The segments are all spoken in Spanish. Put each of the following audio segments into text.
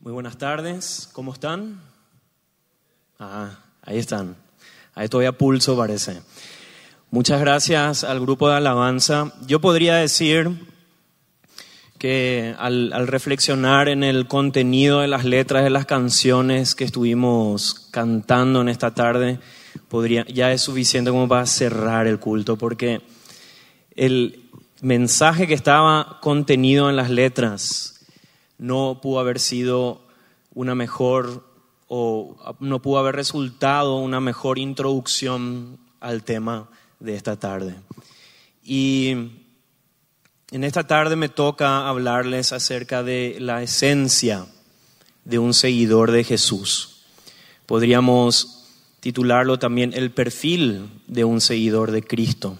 Muy buenas tardes, ¿cómo están? Ah, ahí están. Ahí todavía pulso parece. Muchas gracias al grupo de alabanza. Yo podría decir que al, reflexionar en el contenido de las letras de las canciones que estuvimos cantando en esta tarde, podría, ya es suficiente como para cerrar el culto, porque el mensaje que estaba contenido en las letras no pudo haber sido una mejor o no pudo haber resultado una mejor introducción al tema de esta tarde. Y en esta tarde me toca hablarles acerca de la esencia de un seguidor de Jesús. Podríamos titularlo también el perfil de un seguidor de Cristo.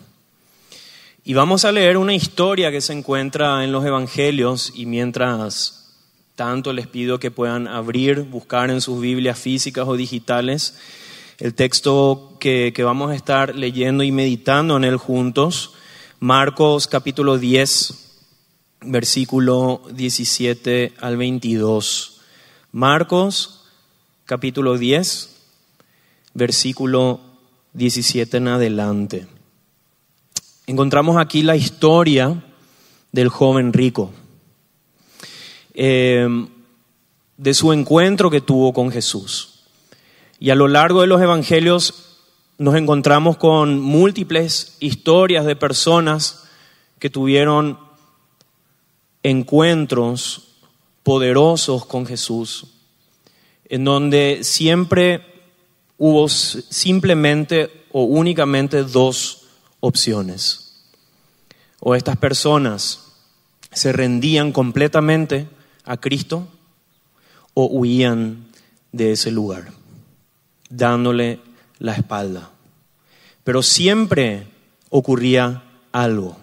Y vamos a leer una historia que se encuentra en los Evangelios y mientras tanto les pido que puedan abrir, buscar en sus Biblias físicas o digitales el texto que, vamos a estar leyendo y meditando en él juntos. Marcos capítulo 10, versículo 17 al 22. Marcos capítulo 10, versículo 17 en adelante. Encontramos aquí la historia del joven rico. Em, de su encuentro que tuvo con Jesús. Y a lo largo de los evangelios nos encontramos con múltiples historias de personas que tuvieron encuentros poderosos con Jesús, en donde siempre hubo simplemente o únicamente dos opciones. O estas personas se rendían completamente a Cristo o huían de ese lugar, dándole la espalda. Pero siempre ocurría algo.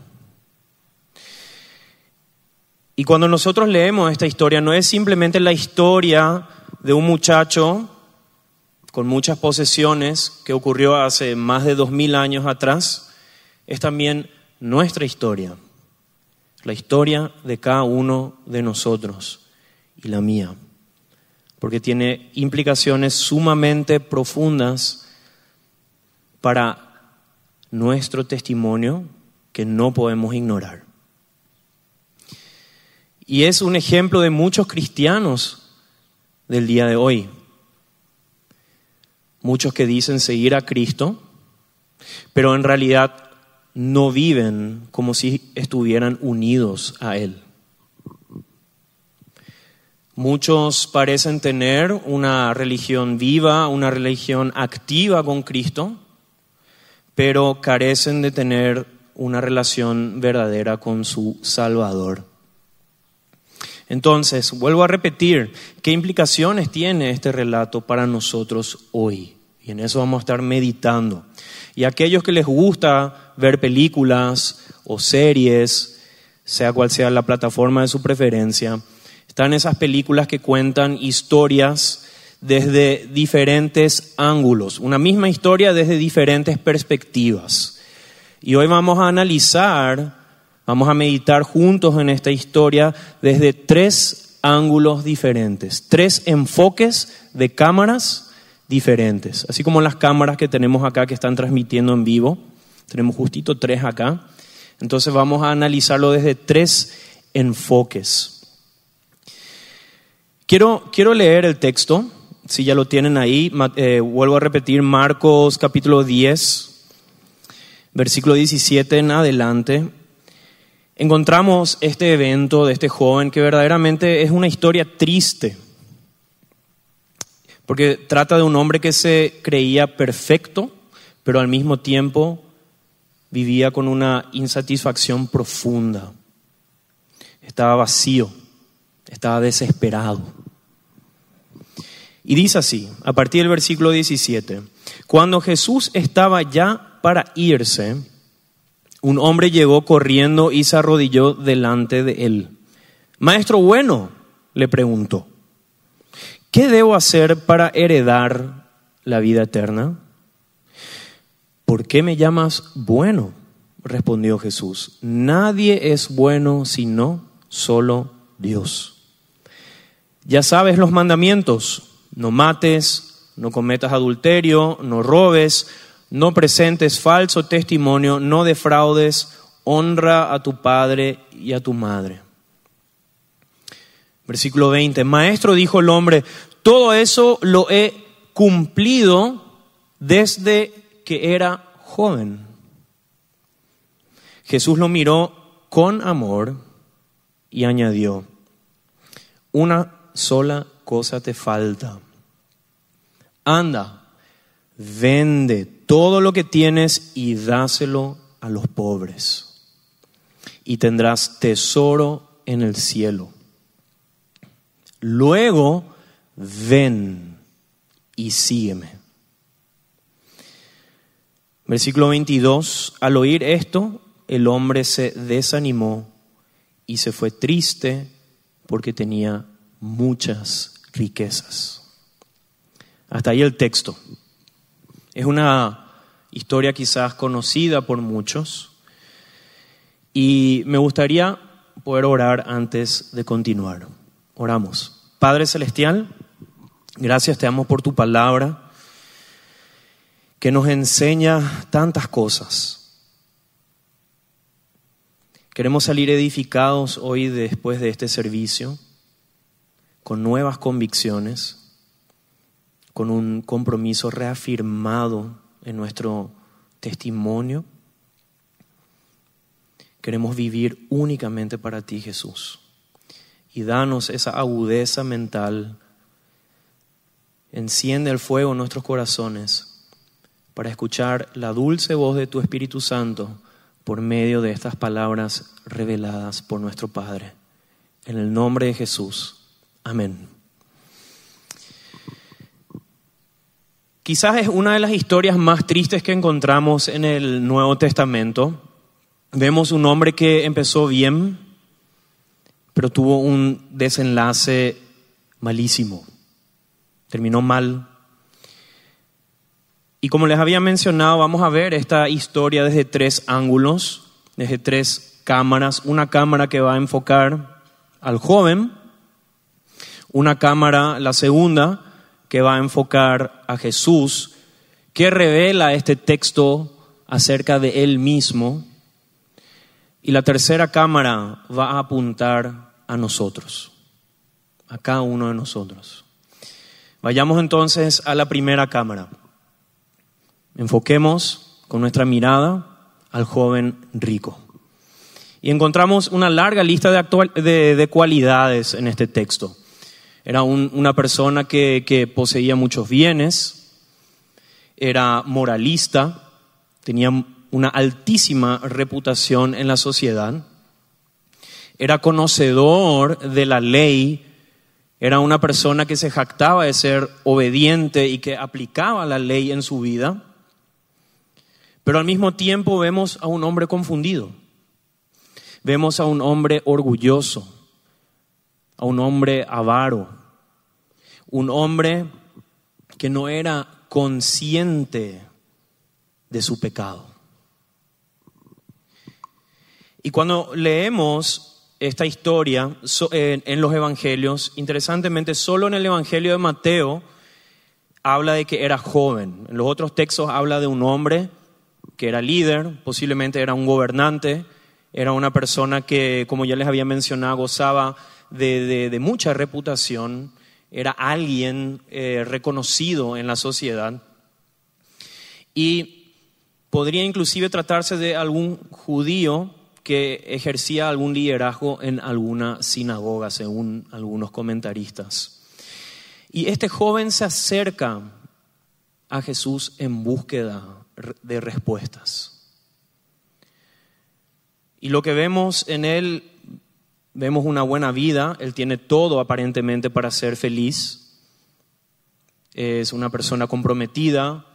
Y cuando nosotros leemos esta historia, no es simplemente la historia de un muchacho con muchas posesiones que ocurrió hace más de dos mil años atrás, es también nuestra historia la historia de cada uno de nosotros y la mía, porque tiene implicaciones sumamente profundas para nuestro testimonio que no podemos ignorar. Y es un ejemplo de muchos cristianos del día de hoy. Muchos que dicen seguir a Cristo, pero en realidad no viven como si estuvieran unidos a Él. Muchos parecen tener una religión viva, una religión activa con Cristo, pero carecen de tener una relación verdadera con su Salvador. Entonces, vuelvo a repetir, ¿qué implicaciones tiene este relato para nosotros hoy? Y en eso vamos a estar meditando. Y aquellos que les gusta ver películas o series, sea cual sea la plataforma de su preferencia, están esas películas que cuentan historias desde diferentes ángulos, una misma historia desde diferentes perspectivas. Y hoy vamos a analizar, vamos a meditar juntos en esta historia desde tres ángulos diferentes, tres enfoques de cámaras diferentes. Así como las cámaras que tenemos acá que están transmitiendo en vivo, tenemos justito tres acá. Entonces vamos a analizarlo desde tres enfoques. Quiero, quiero leer el texto, si ya lo tienen ahí, eh, vuelvo a repetir Marcos capítulo 10, versículo 17 en adelante. Encontramos este evento de este joven que verdaderamente es una historia triste porque trata de un hombre que se creía perfecto, pero al mismo tiempo vivía con una insatisfacción profunda. Estaba vacío, estaba desesperado. Y dice así, a partir del versículo 17, cuando Jesús estaba ya para irse, un hombre llegó corriendo y se arrodilló delante de él. Maestro bueno, le preguntó, ¿qué debo hacer para heredar la vida eterna? ¿Por qué me llamas bueno? Respondió Jesús. Nadie es bueno sino solo Dios. Ya sabes los mandamientos, no mates, no cometas adulterio, no robes, no presentes falso testimonio, no defraudes, honra a tu padre y a tu madre. Versículo 20, Maestro dijo el hombre, todo eso lo he cumplido desde que era joven. Jesús lo miró con amor y añadió, una sola cosa te falta. Anda, vende todo lo que tienes y dáselo a los pobres. Y tendrás tesoro en el cielo. Luego, ven y sígueme. Versículo 22, al oír esto, el hombre se desanimó y se fue triste porque tenía muchas riquezas. Hasta ahí el texto. Es una historia quizás conocida por muchos y me gustaría poder orar antes de continuar. Oramos. Padre Celestial, gracias te amo por tu palabra que nos enseña tantas cosas. Queremos salir edificados hoy después de este servicio con nuevas convicciones, con un compromiso reafirmado en nuestro testimonio. Queremos vivir únicamente para ti, Jesús. Y danos esa agudeza mental. Enciende el fuego en nuestros corazones para escuchar la dulce voz de tu Espíritu Santo por medio de estas palabras reveladas por nuestro Padre. En el nombre de Jesús. Amén. Quizás es una de las historias más tristes que encontramos en el Nuevo Testamento. Vemos un hombre que empezó bien, pero tuvo un desenlace malísimo. Terminó mal. Y como les había mencionado, vamos a ver esta historia desde tres ángulos, desde tres cámaras. Una cámara que va a enfocar al joven, una cámara, la segunda, que va a enfocar a Jesús, que revela este texto acerca de él mismo. Y la tercera cámara va a apuntar a nosotros, a cada uno de nosotros. Vayamos entonces a la primera cámara. Enfoquemos con nuestra mirada al joven rico. Y encontramos una larga lista de, de cualidades en este texto. Era una persona que, poseía muchos bienes, era moralista, tenía una altísima reputación en la sociedad, era conocedor de la ley, era una persona que se jactaba de ser obediente y que aplicaba la ley en su vida, pero al mismo tiempo vemos a un hombre confundido, vemos a un hombre orgulloso, a un hombre avaro, un hombre que no era consciente de su pecado. Y cuando leemos esta historia en los evangelios, interesantemente, solo en el evangelio de Mateo habla de que era joven. En los otros textos habla de un hombre que era líder, posiblemente era un gobernante, era una persona que, como ya les había mencionado, gozaba de, mucha reputación, era alguien eh, reconocido en la sociedad. Y podría inclusive tratarse de algún judío que ejercía algún liderazgo en alguna sinagoga, según algunos comentaristas. Y este joven se acerca a Jesús en búsqueda de respuestas. Y lo que vemos en él vemos una buena vida, él tiene todo aparentemente para ser feliz, es una persona comprometida,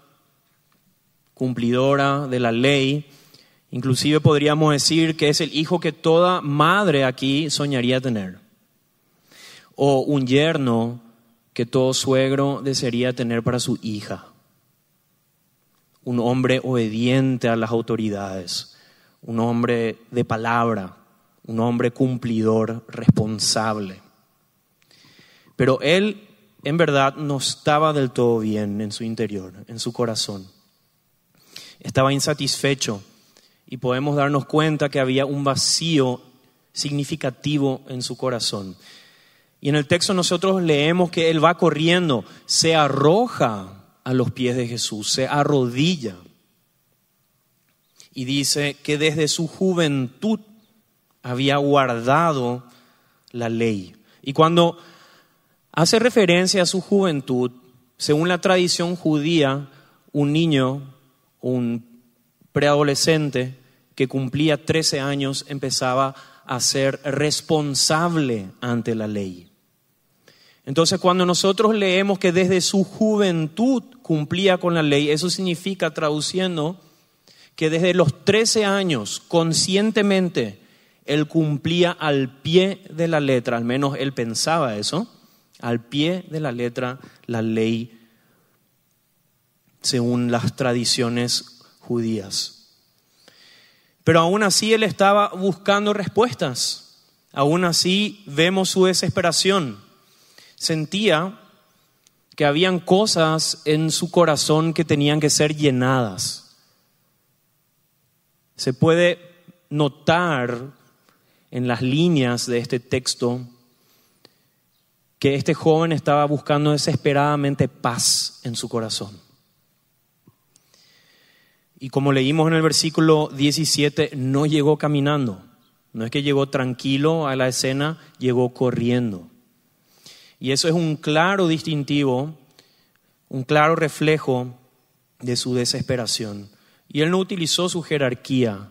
cumplidora de la ley, inclusive podríamos decir que es el hijo que toda madre aquí soñaría tener, o un yerno que todo suegro desearía tener para su hija, un hombre obediente a las autoridades, un hombre de palabra, un hombre cumplidor, responsable. Pero él en verdad no estaba del todo bien en su interior, en su corazón. Estaba insatisfecho y podemos darnos cuenta que había un vacío significativo en su corazón. Y en el texto nosotros leemos que él va corriendo, se arroja a los pies de Jesús, se arrodilla. Y dice que desde su juventud había guardado la ley. Y cuando hace referencia a su juventud, según la tradición judía, un niño, un preadolescente que cumplía 13 años empezaba a ser responsable ante la ley. Entonces, cuando nosotros leemos que desde su juventud cumplía con la ley, eso significa, traduciendo, que desde los 13 años, conscientemente, él cumplía al pie de la letra, al menos él pensaba eso, al pie de la letra la ley según las tradiciones judías. Pero aún así él estaba buscando respuestas, aún así vemos su desesperación sentía que habían cosas en su corazón que tenían que ser llenadas. Se puede notar en las líneas de este texto que este joven estaba buscando desesperadamente paz en su corazón. Y como leímos en el versículo 17, no llegó caminando, no es que llegó tranquilo a la escena, llegó corriendo. Y eso es un claro distintivo, un claro reflejo de su desesperación. Y él no utilizó su jerarquía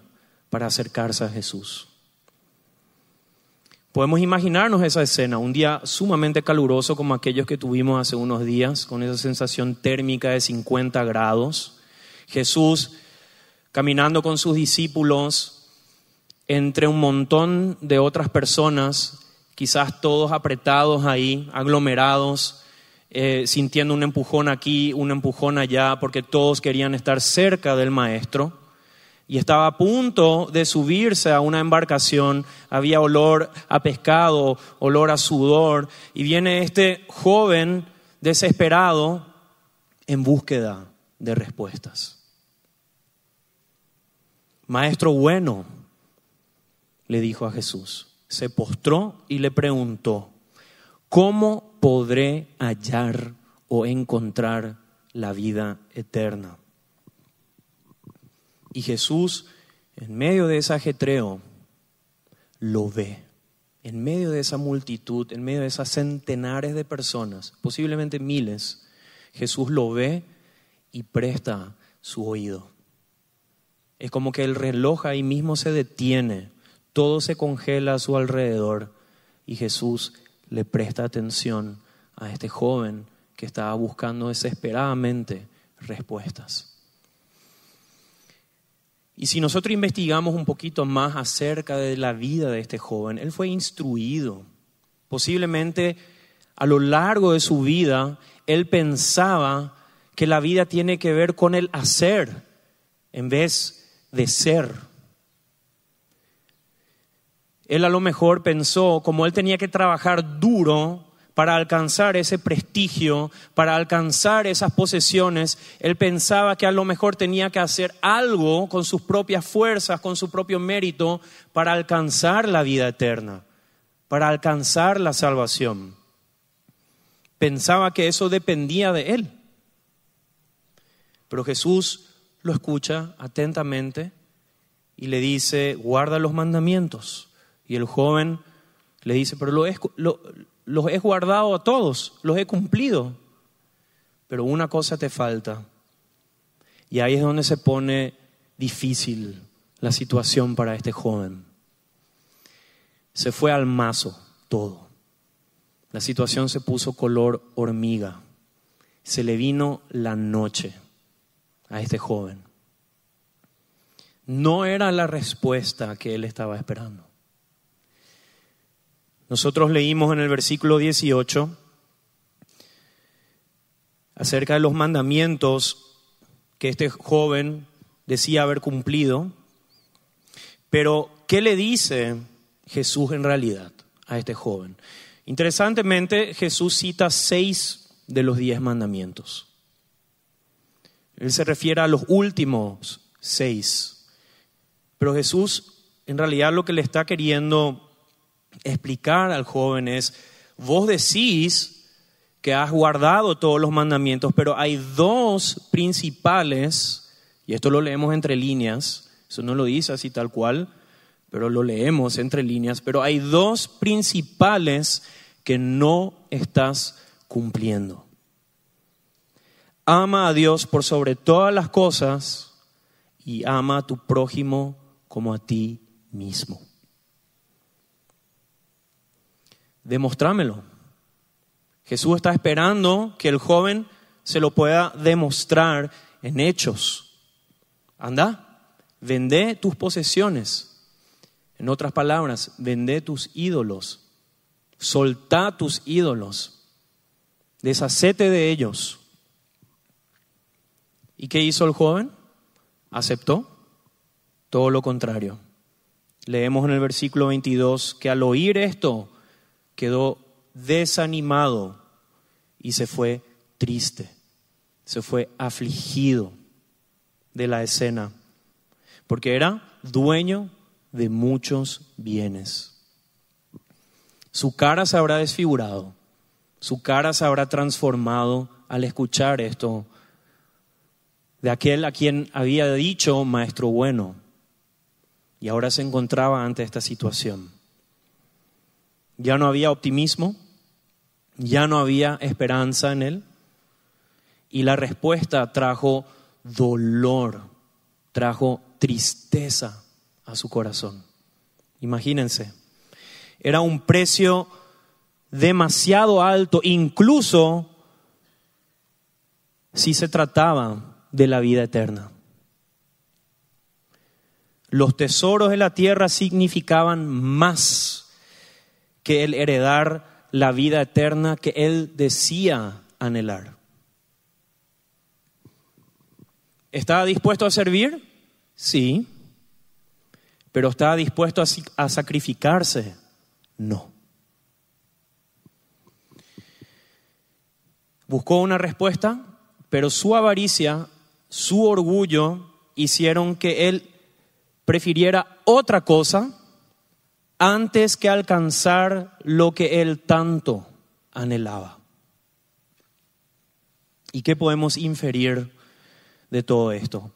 para acercarse a Jesús. Podemos imaginarnos esa escena, un día sumamente caluroso como aquellos que tuvimos hace unos días, con esa sensación térmica de 50 grados. Jesús caminando con sus discípulos entre un montón de otras personas quizás todos apretados ahí, aglomerados, eh, sintiendo un empujón aquí, un empujón allá, porque todos querían estar cerca del maestro. Y estaba a punto de subirse a una embarcación, había olor a pescado, olor a sudor, y viene este joven desesperado en búsqueda de respuestas. Maestro bueno, le dijo a Jesús, se postró y le preguntó, ¿cómo podré hallar o encontrar la vida eterna? Y Jesús, en medio de ese ajetreo, lo ve. En medio de esa multitud, en medio de esas centenares de personas, posiblemente miles, Jesús lo ve y presta su oído. Es como que el reloj ahí mismo se detiene todo se congela a su alrededor y Jesús le presta atención a este joven que estaba buscando desesperadamente respuestas. Y si nosotros investigamos un poquito más acerca de la vida de este joven, él fue instruido. Posiblemente a lo largo de su vida, él pensaba que la vida tiene que ver con el hacer en vez de ser. Él a lo mejor pensó, como él tenía que trabajar duro para alcanzar ese prestigio, para alcanzar esas posesiones, él pensaba que a lo mejor tenía que hacer algo con sus propias fuerzas, con su propio mérito, para alcanzar la vida eterna, para alcanzar la salvación. Pensaba que eso dependía de él. Pero Jesús lo escucha atentamente y le dice, guarda los mandamientos. Y el joven le dice, pero los he guardado a todos, los he cumplido. Pero una cosa te falta. Y ahí es donde se pone difícil la situación para este joven. Se fue al mazo todo. La situación se puso color hormiga. Se le vino la noche a este joven. No era la respuesta que él estaba esperando. Nosotros leímos en el versículo 18 acerca de los mandamientos que este joven decía haber cumplido, pero ¿qué le dice Jesús en realidad a este joven? Interesantemente, Jesús cita seis de los diez mandamientos. Él se refiere a los últimos seis. Pero Jesús en realidad lo que le está queriendo explicar al joven es, vos decís que has guardado todos los mandamientos, pero hay dos principales, y esto lo leemos entre líneas, eso no lo dice así tal cual, pero lo leemos entre líneas, pero hay dos principales que no estás cumpliendo. Ama a Dios por sobre todas las cosas y ama a tu prójimo como a ti mismo. Demostrámelo. Jesús está esperando que el joven se lo pueda demostrar en hechos. Anda, vende tus posesiones. En otras palabras, vende tus ídolos. Soltá tus ídolos. Deshacete de ellos. ¿Y qué hizo el joven? Aceptó todo lo contrario. Leemos en el versículo 22 que al oír esto quedó desanimado y se fue triste, se fue afligido de la escena, porque era dueño de muchos bienes. Su cara se habrá desfigurado, su cara se habrá transformado al escuchar esto de aquel a quien había dicho, maestro bueno y ahora se encontraba ante esta situación. Ya no había optimismo, ya no había esperanza en él y la respuesta trajo dolor, trajo tristeza a su corazón. Imagínense, era un precio demasiado alto, incluso si se trataba de la vida eterna. Los tesoros de la tierra significaban más que el heredar la vida eterna que él decía anhelar. ¿Estaba dispuesto a servir? Sí. ¿Pero estaba dispuesto a, sacrificarse? No. Buscó una respuesta, pero su avaricia, su orgullo hicieron que él prefiriera otra cosa antes que alcanzar lo que él tanto anhelaba. ¿Y qué podemos inferir de todo esto?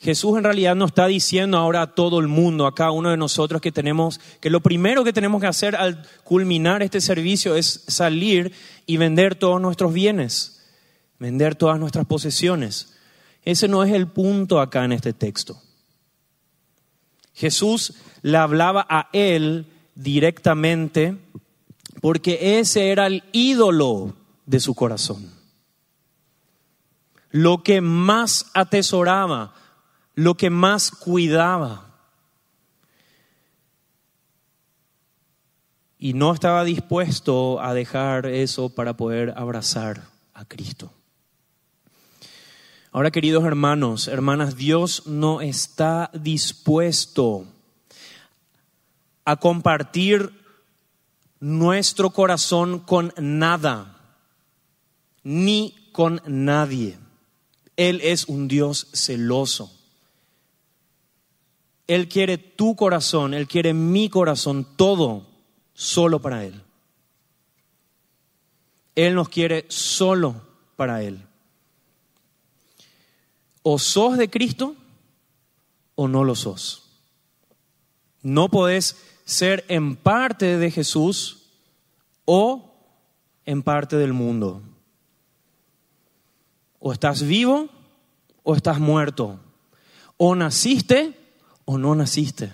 Jesús en realidad no está diciendo ahora a todo el mundo, a cada uno de nosotros que tenemos, que lo primero que tenemos que hacer al culminar este servicio es salir y vender todos nuestros bienes, vender todas nuestras posesiones. Ese no es el punto acá en este texto. Jesús le hablaba a él directamente porque ese era el ídolo de su corazón. Lo que más atesoraba, lo que más cuidaba. Y no estaba dispuesto a dejar eso para poder abrazar a Cristo. Ahora, queridos hermanos, hermanas, Dios no está dispuesto a compartir nuestro corazón con nada, ni con nadie. Él es un Dios celoso. Él quiere tu corazón, Él quiere mi corazón, todo solo para Él. Él nos quiere solo para Él o sos de Cristo o no lo sos. No podés ser en parte de Jesús o en parte del mundo. O estás vivo o estás muerto. O naciste o no naciste.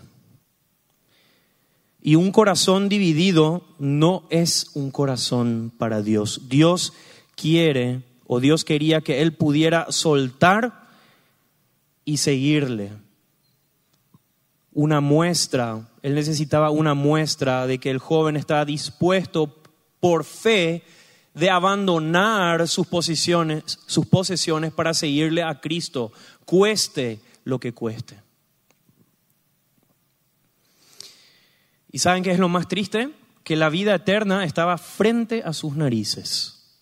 Y un corazón dividido no es un corazón para Dios. Dios quiere o Dios quería que Él pudiera soltar y seguirle. Una muestra, él necesitaba una muestra de que el joven estaba dispuesto por fe de abandonar sus posiciones, sus posesiones para seguirle a Cristo, cueste lo que cueste. ¿Y saben qué es lo más triste? que la vida eterna estaba frente a sus narices.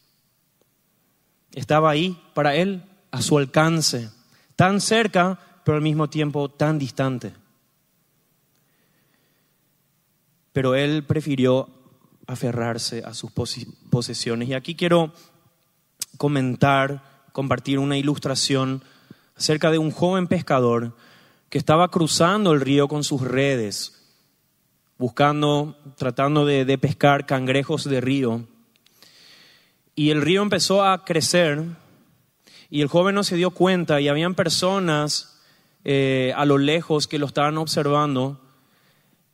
Estaba ahí para él, a su alcance, tan cerca, pero al mismo tiempo tan distante. Pero él prefirió aferrarse a sus posesiones. Y aquí quiero comentar, compartir una ilustración acerca de un joven pescador que estaba cruzando el río con sus redes, buscando, tratando de, pescar cangrejos de río. Y el río empezó a crecer y el joven no se dio cuenta y habían personas eh, a lo lejos que lo estaban observando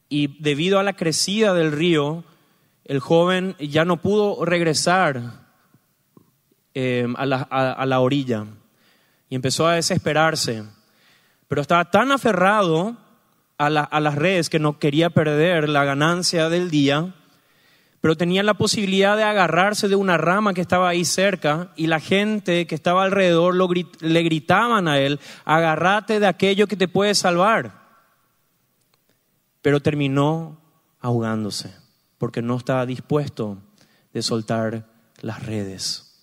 y debido a la crecida del río, el joven ya no pudo regresar eh, a, la, orilla y empezó a desesperarse. Pero estaba tan aferrado a, a las redes que no quería perder la ganancia del día, pero tenía la posibilidad de agarrarse de una rama que estaba ahí cerca y la gente que estaba alrededor le gritaban a él, agárrate de aquello que te puede salvar. Pero terminó ahogándose porque no estaba dispuesto de soltar las redes.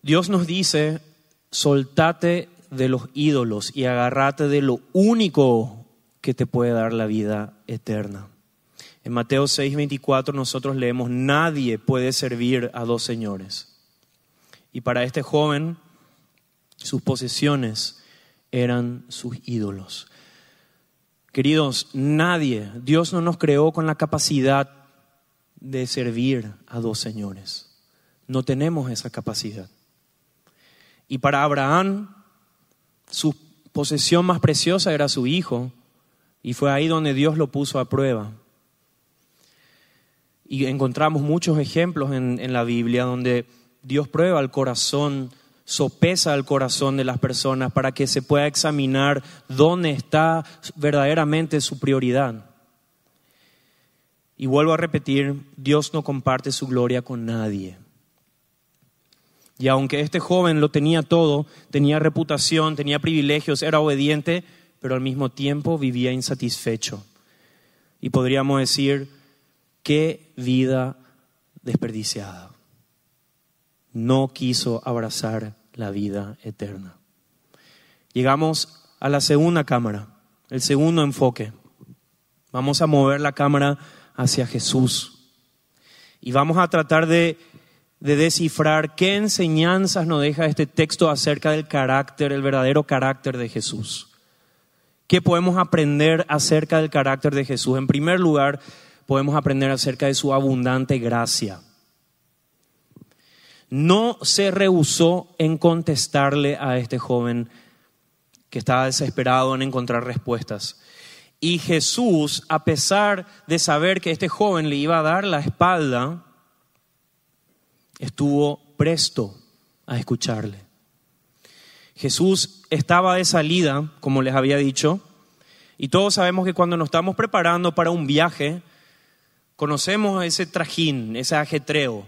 Dios nos dice, soltate de los ídolos y agárrate de lo único que te puede dar la vida eterna. En Mateo 6:24 nosotros leemos, nadie puede servir a dos señores. Y para este joven, sus posesiones eran sus ídolos. Queridos, nadie, Dios no nos creó con la capacidad de servir a dos señores. No tenemos esa capacidad. Y para Abraham, su posesión más preciosa era su hijo, y fue ahí donde Dios lo puso a prueba. Y encontramos muchos ejemplos en, en la Biblia donde Dios prueba el corazón sopesa el corazón de las personas para que se pueda examinar dónde está verdaderamente su prioridad. Y vuelvo a repetir, Dios no comparte su gloria con nadie. Y aunque este joven lo tenía todo, tenía reputación, tenía privilegios, era obediente, pero al mismo tiempo vivía insatisfecho. Y podríamos decir, qué vida desperdiciada no quiso abrazar la vida eterna. Llegamos a la segunda cámara, el segundo enfoque. Vamos a mover la cámara hacia Jesús y vamos a tratar de, descifrar qué enseñanzas nos deja este texto acerca del carácter, el verdadero carácter de Jesús. ¿Qué podemos aprender acerca del carácter de Jesús? En primer lugar, podemos aprender acerca de su abundante gracia no se rehusó en contestarle a este joven que estaba desesperado en encontrar respuestas. Y Jesús, a pesar de saber que este joven le iba a dar la espalda, estuvo presto a escucharle. Jesús estaba de salida, como les había dicho, y todos sabemos que cuando nos estamos preparando para un viaje, conocemos ese trajín, ese ajetreo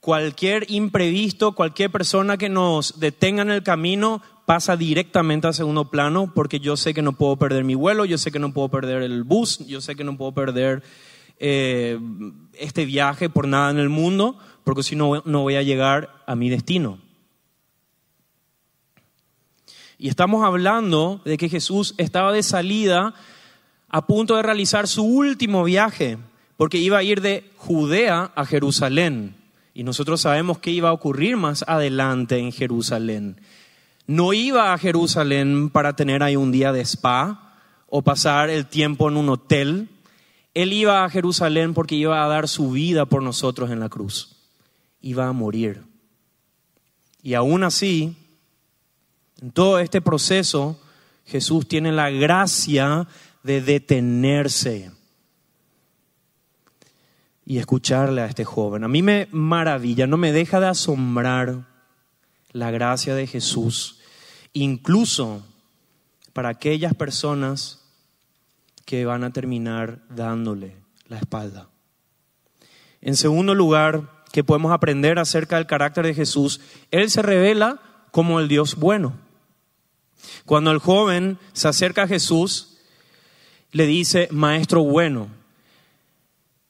cualquier imprevisto, cualquier persona que nos detenga en el camino pasa directamente a segundo plano porque yo sé que no puedo perder mi vuelo, yo sé que no puedo perder el bus, yo sé que no puedo perder eh, este viaje por nada en el mundo porque si no, no voy a llegar a mi destino. Y estamos hablando de que Jesús estaba de salida a punto de realizar su último viaje porque iba a ir de Judea a Jerusalén. Y nosotros sabemos qué iba a ocurrir más adelante en Jerusalén. No iba a Jerusalén para tener ahí un día de spa o pasar el tiempo en un hotel. Él iba a Jerusalén porque iba a dar su vida por nosotros en la cruz. Iba a morir. Y aún así, en todo este proceso, Jesús tiene la gracia de detenerse y escucharle a este joven. A mí me maravilla, no me deja de asombrar la gracia de Jesús, incluso para aquellas personas que van a terminar dándole la espalda. En segundo lugar, que podemos aprender acerca del carácter de Jesús, Él se revela como el Dios bueno. Cuando el joven se acerca a Jesús le dice maestro bueno.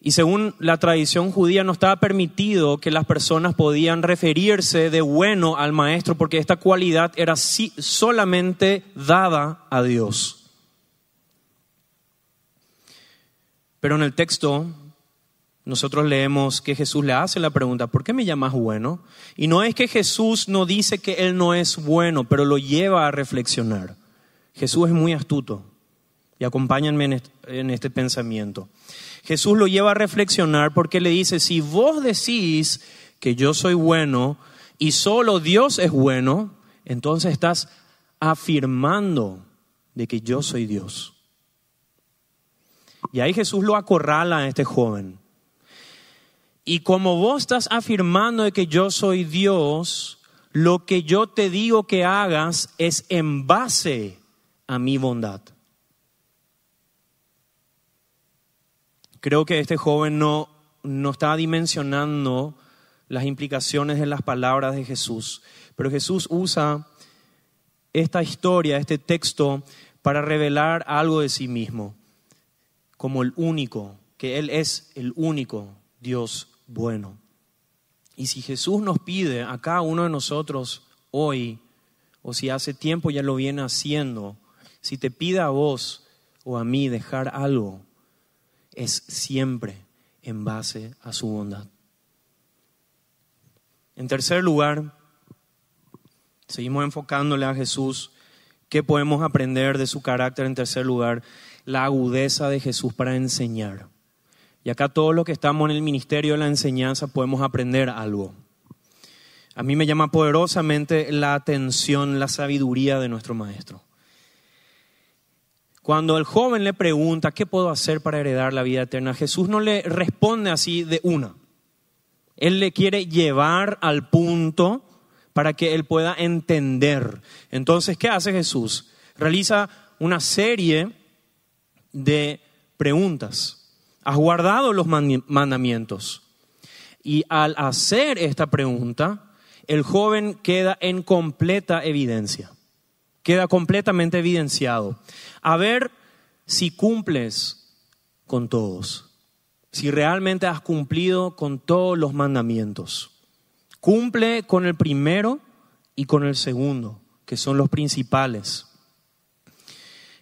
Y según la tradición judía no estaba permitido que las personas podían referirse de bueno al maestro porque esta cualidad era solamente dada a Dios. Pero en el texto nosotros leemos que Jesús le hace la pregunta, ¿por qué me llamas bueno? Y no es que Jesús no dice que Él no es bueno, pero lo lleva a reflexionar. Jesús es muy astuto y acompáñenme en este pensamiento. Jesús lo lleva a reflexionar porque le dice, si vos decís que yo soy bueno y solo Dios es bueno, entonces estás afirmando de que yo soy Dios. Y ahí Jesús lo acorrala a este joven. Y como vos estás afirmando de que yo soy Dios, lo que yo te digo que hagas es en base a mi bondad. Creo que este joven no, no está dimensionando las implicaciones de las palabras de Jesús, pero Jesús usa esta historia, este texto, para revelar algo de sí mismo, como el único, que Él es el único Dios bueno. Y si Jesús nos pide a cada uno de nosotros hoy, o si hace tiempo ya lo viene haciendo, si te pide a vos o a mí dejar algo, es siempre en base a su bondad. En tercer lugar, seguimos enfocándole a Jesús. ¿Qué podemos aprender de su carácter? En tercer lugar, la agudeza de Jesús para enseñar. Y acá todos los que estamos en el ministerio de la enseñanza podemos aprender algo. A mí me llama poderosamente la atención, la sabiduría de nuestro maestro. Cuando el joven le pregunta, ¿qué puedo hacer para heredar la vida eterna? Jesús no le responde así de una. Él le quiere llevar al punto para que él pueda entender. Entonces, ¿qué hace Jesús? Realiza una serie de preguntas. ¿Has guardado los mandamientos? Y al hacer esta pregunta, el joven queda en completa evidencia queda completamente evidenciado. A ver si cumples con todos, si realmente has cumplido con todos los mandamientos. Cumple con el primero y con el segundo, que son los principales.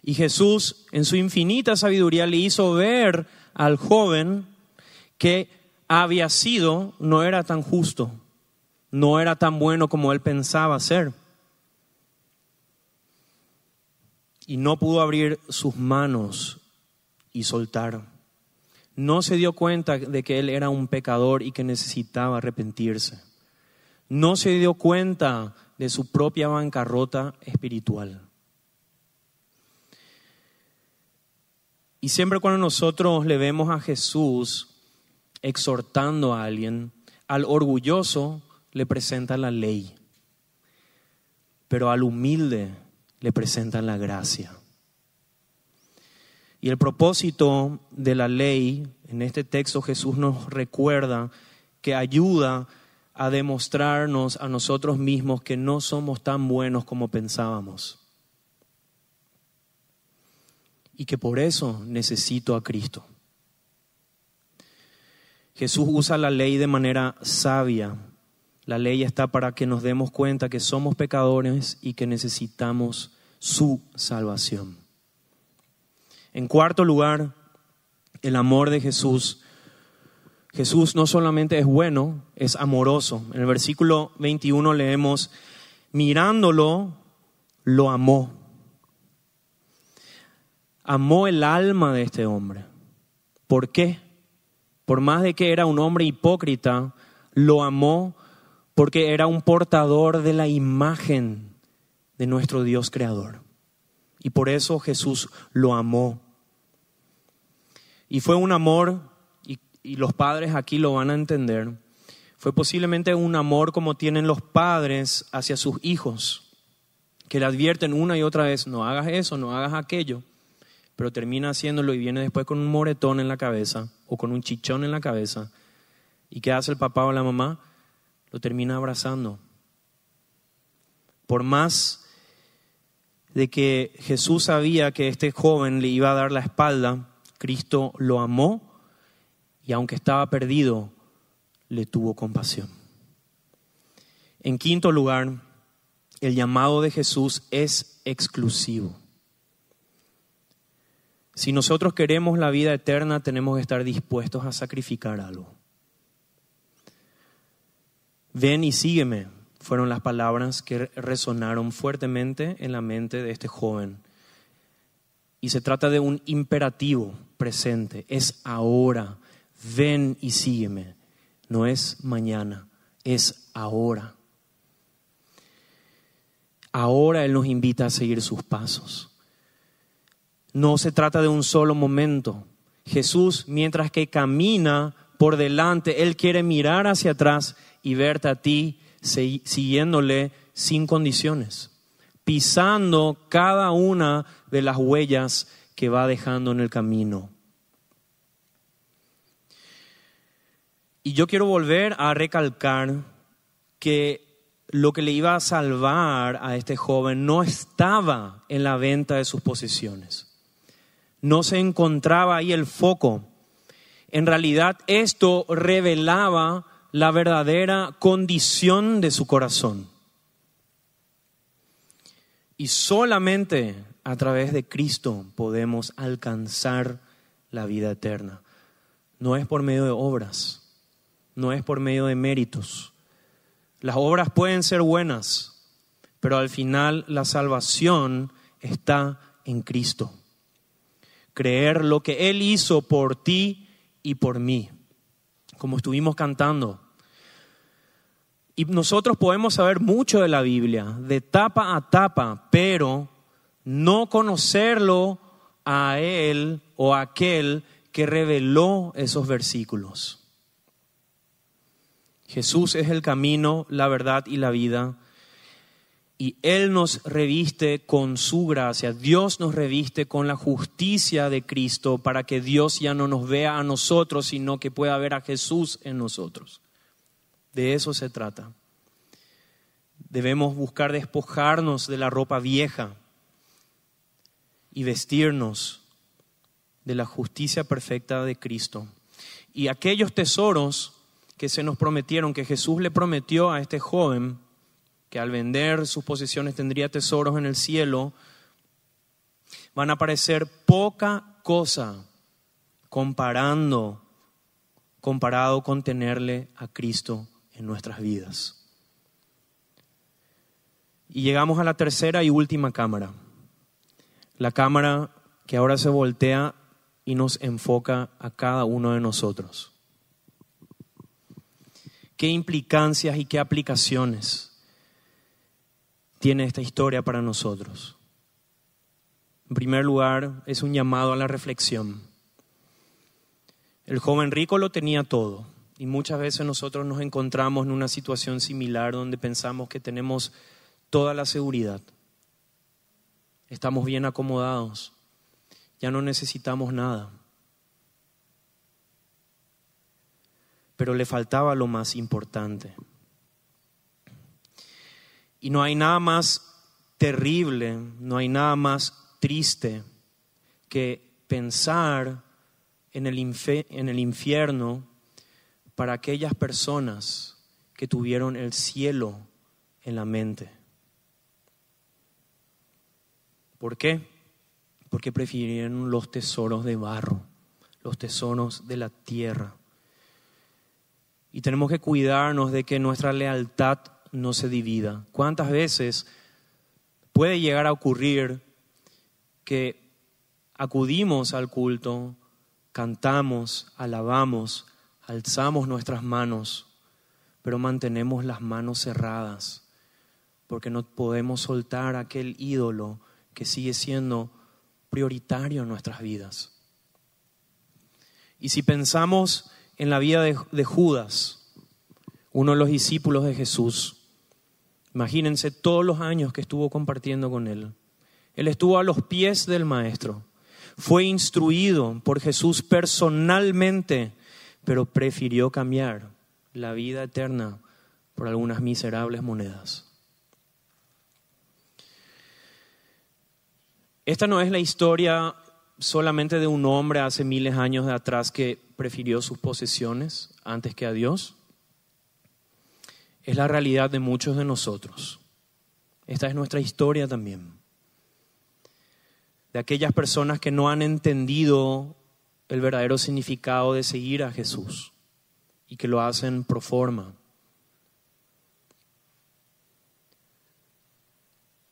Y Jesús, en su infinita sabiduría, le hizo ver al joven que había sido, no era tan justo, no era tan bueno como él pensaba ser. y no pudo abrir sus manos y soltar. No se dio cuenta de que él era un pecador y que necesitaba arrepentirse. No se dio cuenta de su propia bancarrota espiritual. Y siempre cuando nosotros le vemos a Jesús exhortando a alguien, al orgulloso le presenta la ley, pero al humilde le presentan la gracia. Y el propósito de la ley, en este texto Jesús nos recuerda que ayuda a demostrarnos a nosotros mismos que no somos tan buenos como pensábamos. Y que por eso necesito a Cristo. Jesús usa la ley de manera sabia la ley está para que nos demos cuenta que somos pecadores y que necesitamos su salvación. En cuarto lugar, el amor de Jesús. Jesús no solamente es bueno, es amoroso. En el versículo 21 leemos, mirándolo, lo amó. Amó el alma de este hombre. ¿Por qué? Por más de que era un hombre hipócrita, lo amó porque era un portador de la imagen de nuestro Dios creador. Y por eso Jesús lo amó. Y fue un amor, y, los padres aquí lo van a entender, fue posiblemente un amor como tienen los padres hacia sus hijos, que le advierten una y otra vez, no hagas eso, no hagas aquello, pero termina haciéndolo y viene después con un moretón en la cabeza o con un chichón en la cabeza. ¿Y qué hace el papá o la mamá? lo termina abrazando. Por más de que Jesús sabía que este joven le iba a dar la espalda, Cristo lo amó y aunque estaba perdido, le tuvo compasión. En quinto lugar, el llamado de Jesús es exclusivo. Si nosotros queremos la vida eterna, tenemos que estar dispuestos a sacrificar algo. Ven y sígueme, fueron las palabras que resonaron fuertemente en la mente de este joven. Y se trata de un imperativo presente, es ahora, ven y sígueme, no es mañana, es ahora. Ahora Él nos invita a seguir sus pasos. No se trata de un solo momento. Jesús, mientras que camina por delante, Él quiere mirar hacia atrás y verte a ti siguiéndole sin condiciones, pisando cada una de las huellas que va dejando en el camino. Y yo quiero volver a recalcar que lo que le iba a salvar a este joven no estaba en la venta de sus posesiones. No se encontraba ahí el foco. En realidad esto revelaba la verdadera condición de su corazón. Y solamente a través de Cristo podemos alcanzar la vida eterna. No es por medio de obras, no es por medio de méritos. Las obras pueden ser buenas, pero al final la salvación está en Cristo. Creer lo que Él hizo por ti y por mí como estuvimos cantando. Y nosotros podemos saber mucho de la Biblia, de tapa a tapa, pero no conocerlo a Él o a aquel que reveló esos versículos. Jesús es el camino, la verdad y la vida. Y Él nos reviste con su gracia. Dios nos reviste con la justicia de Cristo para que Dios ya no nos vea a nosotros, sino que pueda ver a Jesús en nosotros. De eso se trata. Debemos buscar despojarnos de la ropa vieja y vestirnos de la justicia perfecta de Cristo. Y aquellos tesoros que se nos prometieron, que Jesús le prometió a este joven, que al vender sus posesiones tendría tesoros en el cielo, van a parecer poca cosa comparando, comparado con tenerle a Cristo en nuestras vidas. Y llegamos a la tercera y última cámara, la cámara que ahora se voltea y nos enfoca a cada uno de nosotros. ¿Qué implicancias y qué aplicaciones? Tiene esta historia para nosotros. En primer lugar, es un llamado a la reflexión. El joven rico lo tenía todo y muchas veces nosotros nos encontramos en una situación similar donde pensamos que tenemos toda la seguridad. Estamos bien acomodados, ya no necesitamos nada. Pero le faltaba lo más importante. Y no hay nada más terrible, no hay nada más triste que pensar en el, en el infierno para aquellas personas que tuvieron el cielo en la mente. ¿Por qué? Porque prefirieron los tesoros de barro, los tesoros de la tierra. Y tenemos que cuidarnos de que nuestra lealtad no se divida. ¿Cuántas veces puede llegar a ocurrir que acudimos al culto, cantamos, alabamos, alzamos nuestras manos, pero mantenemos las manos cerradas porque no podemos soltar aquel ídolo que sigue siendo prioritario en nuestras vidas? Y si pensamos en la vida de, de Judas, uno de los discípulos de Jesús, Imagínense todos los años que estuvo compartiendo con él. Él estuvo a los pies del Maestro. Fue instruido por Jesús personalmente, pero prefirió cambiar la vida eterna por algunas miserables monedas. Esta no es la historia solamente de un hombre hace miles de años de atrás que prefirió sus posesiones antes que a Dios. Es la realidad de muchos de nosotros. Esta es nuestra historia también. De aquellas personas que no han entendido el verdadero significado de seguir a Jesús y que lo hacen pro forma.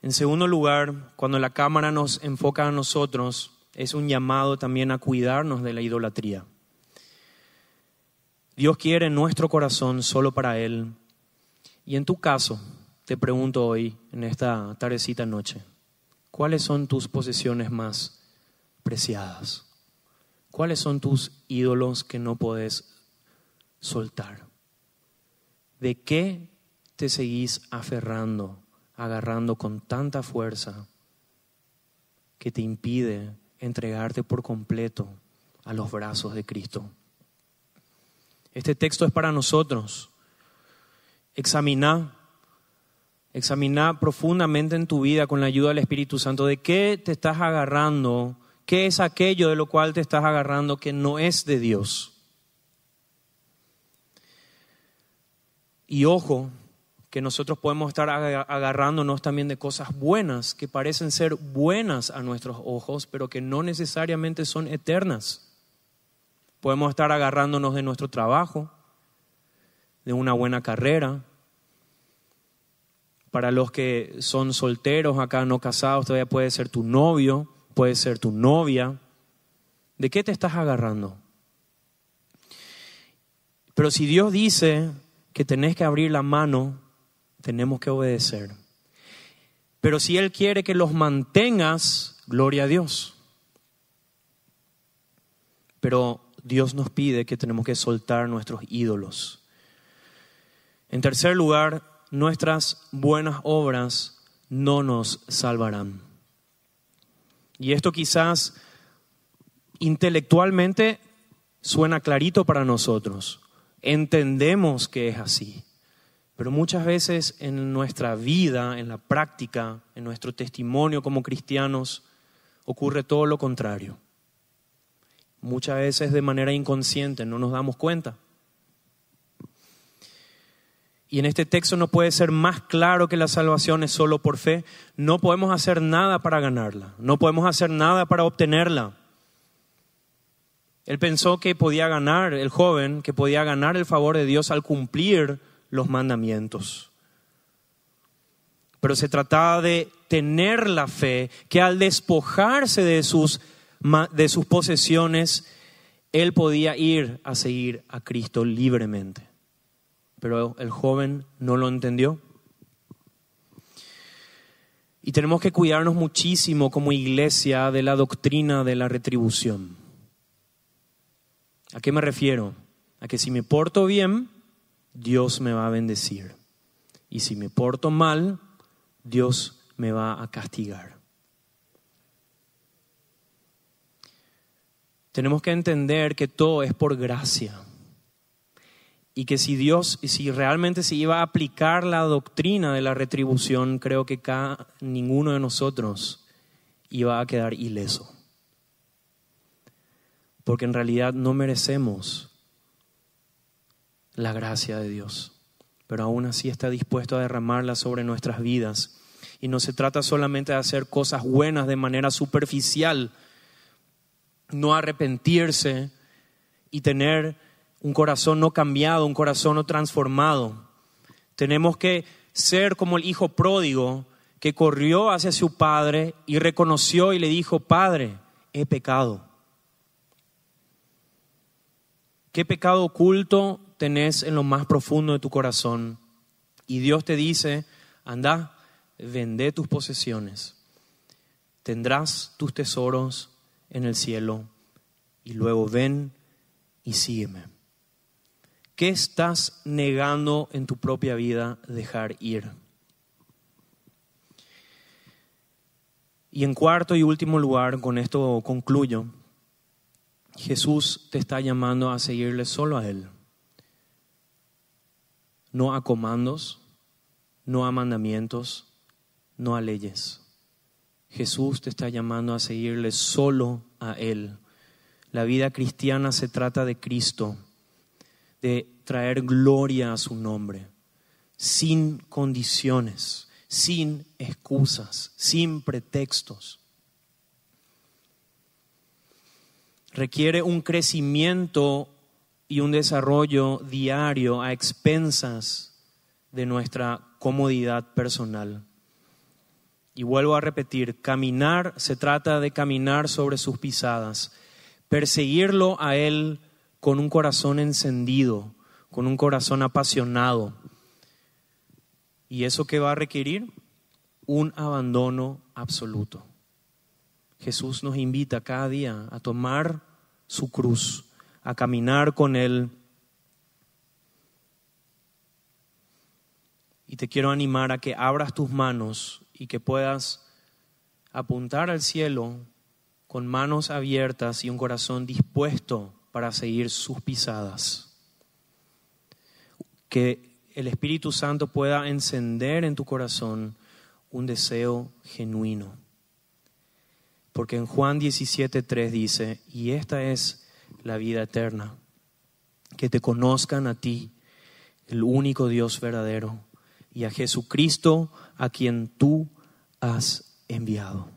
En segundo lugar, cuando la cámara nos enfoca a nosotros, es un llamado también a cuidarnos de la idolatría. Dios quiere nuestro corazón solo para Él. Y en tu caso, te pregunto hoy, en esta tardecita noche, ¿cuáles son tus posesiones más preciadas? ¿Cuáles son tus ídolos que no puedes soltar? ¿De qué te seguís aferrando, agarrando con tanta fuerza que te impide entregarte por completo a los brazos de Cristo? Este texto es para nosotros. Examina, examina profundamente en tu vida con la ayuda del Espíritu Santo de qué te estás agarrando, qué es aquello de lo cual te estás agarrando que no es de Dios. Y ojo, que nosotros podemos estar agarrándonos también de cosas buenas, que parecen ser buenas a nuestros ojos, pero que no necesariamente son eternas. Podemos estar agarrándonos de nuestro trabajo, de una buena carrera. Para los que son solteros acá, no casados, todavía puede ser tu novio, puede ser tu novia. ¿De qué te estás agarrando? Pero si Dios dice que tenés que abrir la mano, tenemos que obedecer. Pero si Él quiere que los mantengas, gloria a Dios. Pero Dios nos pide que tenemos que soltar nuestros ídolos. En tercer lugar, nuestras buenas obras no nos salvarán. Y esto quizás intelectualmente suena clarito para nosotros. Entendemos que es así. Pero muchas veces en nuestra vida, en la práctica, en nuestro testimonio como cristianos, ocurre todo lo contrario. Muchas veces de manera inconsciente, no nos damos cuenta. Y en este texto no puede ser más claro que la salvación es solo por fe. No podemos hacer nada para ganarla, no podemos hacer nada para obtenerla. Él pensó que podía ganar, el joven, que podía ganar el favor de Dios al cumplir los mandamientos. Pero se trataba de tener la fe que al despojarse de sus de sus posesiones, él podía ir a seguir a Cristo libremente. Pero el joven no lo entendió. Y tenemos que cuidarnos muchísimo como iglesia de la doctrina de la retribución. ¿A qué me refiero? A que si me porto bien, Dios me va a bendecir. Y si me porto mal, Dios me va a castigar. tenemos que entender que todo es por gracia. Y que si Dios, si realmente se iba a aplicar la doctrina de la retribución, creo que cada, ninguno de nosotros iba a quedar ileso. Porque en realidad no merecemos la gracia de Dios, pero aún así está dispuesto a derramarla sobre nuestras vidas. Y no se trata solamente de hacer cosas buenas de manera superficial, no arrepentirse y tener un corazón no cambiado, un corazón no transformado. Tenemos que ser como el hijo pródigo que corrió hacia su padre y reconoció y le dijo, Padre, he pecado. ¿Qué pecado oculto tenés en lo más profundo de tu corazón? Y Dios te dice, anda, vende tus posesiones, tendrás tus tesoros en el cielo y luego ven y sígueme. ¿Qué estás negando en tu propia vida dejar ir? Y en cuarto y último lugar, con esto concluyo, Jesús te está llamando a seguirle solo a Él, no a comandos, no a mandamientos, no a leyes. Jesús te está llamando a seguirle solo a Él. La vida cristiana se trata de Cristo, de traer gloria a su nombre, sin condiciones, sin excusas, sin pretextos. Requiere un crecimiento y un desarrollo diario a expensas de nuestra comodidad personal. Y vuelvo a repetir, caminar se trata de caminar sobre sus pisadas, perseguirlo a Él con un corazón encendido, con un corazón apasionado. ¿Y eso qué va a requerir? Un abandono absoluto. Jesús nos invita cada día a tomar su cruz, a caminar con Él. Y te quiero animar a que abras tus manos y que puedas apuntar al cielo con manos abiertas y un corazón dispuesto para seguir sus pisadas. Que el Espíritu Santo pueda encender en tu corazón un deseo genuino. Porque en Juan 17:3 dice, y esta es la vida eterna, que te conozcan a ti, el único Dios verdadero, y a Jesucristo a quien tú has enviado.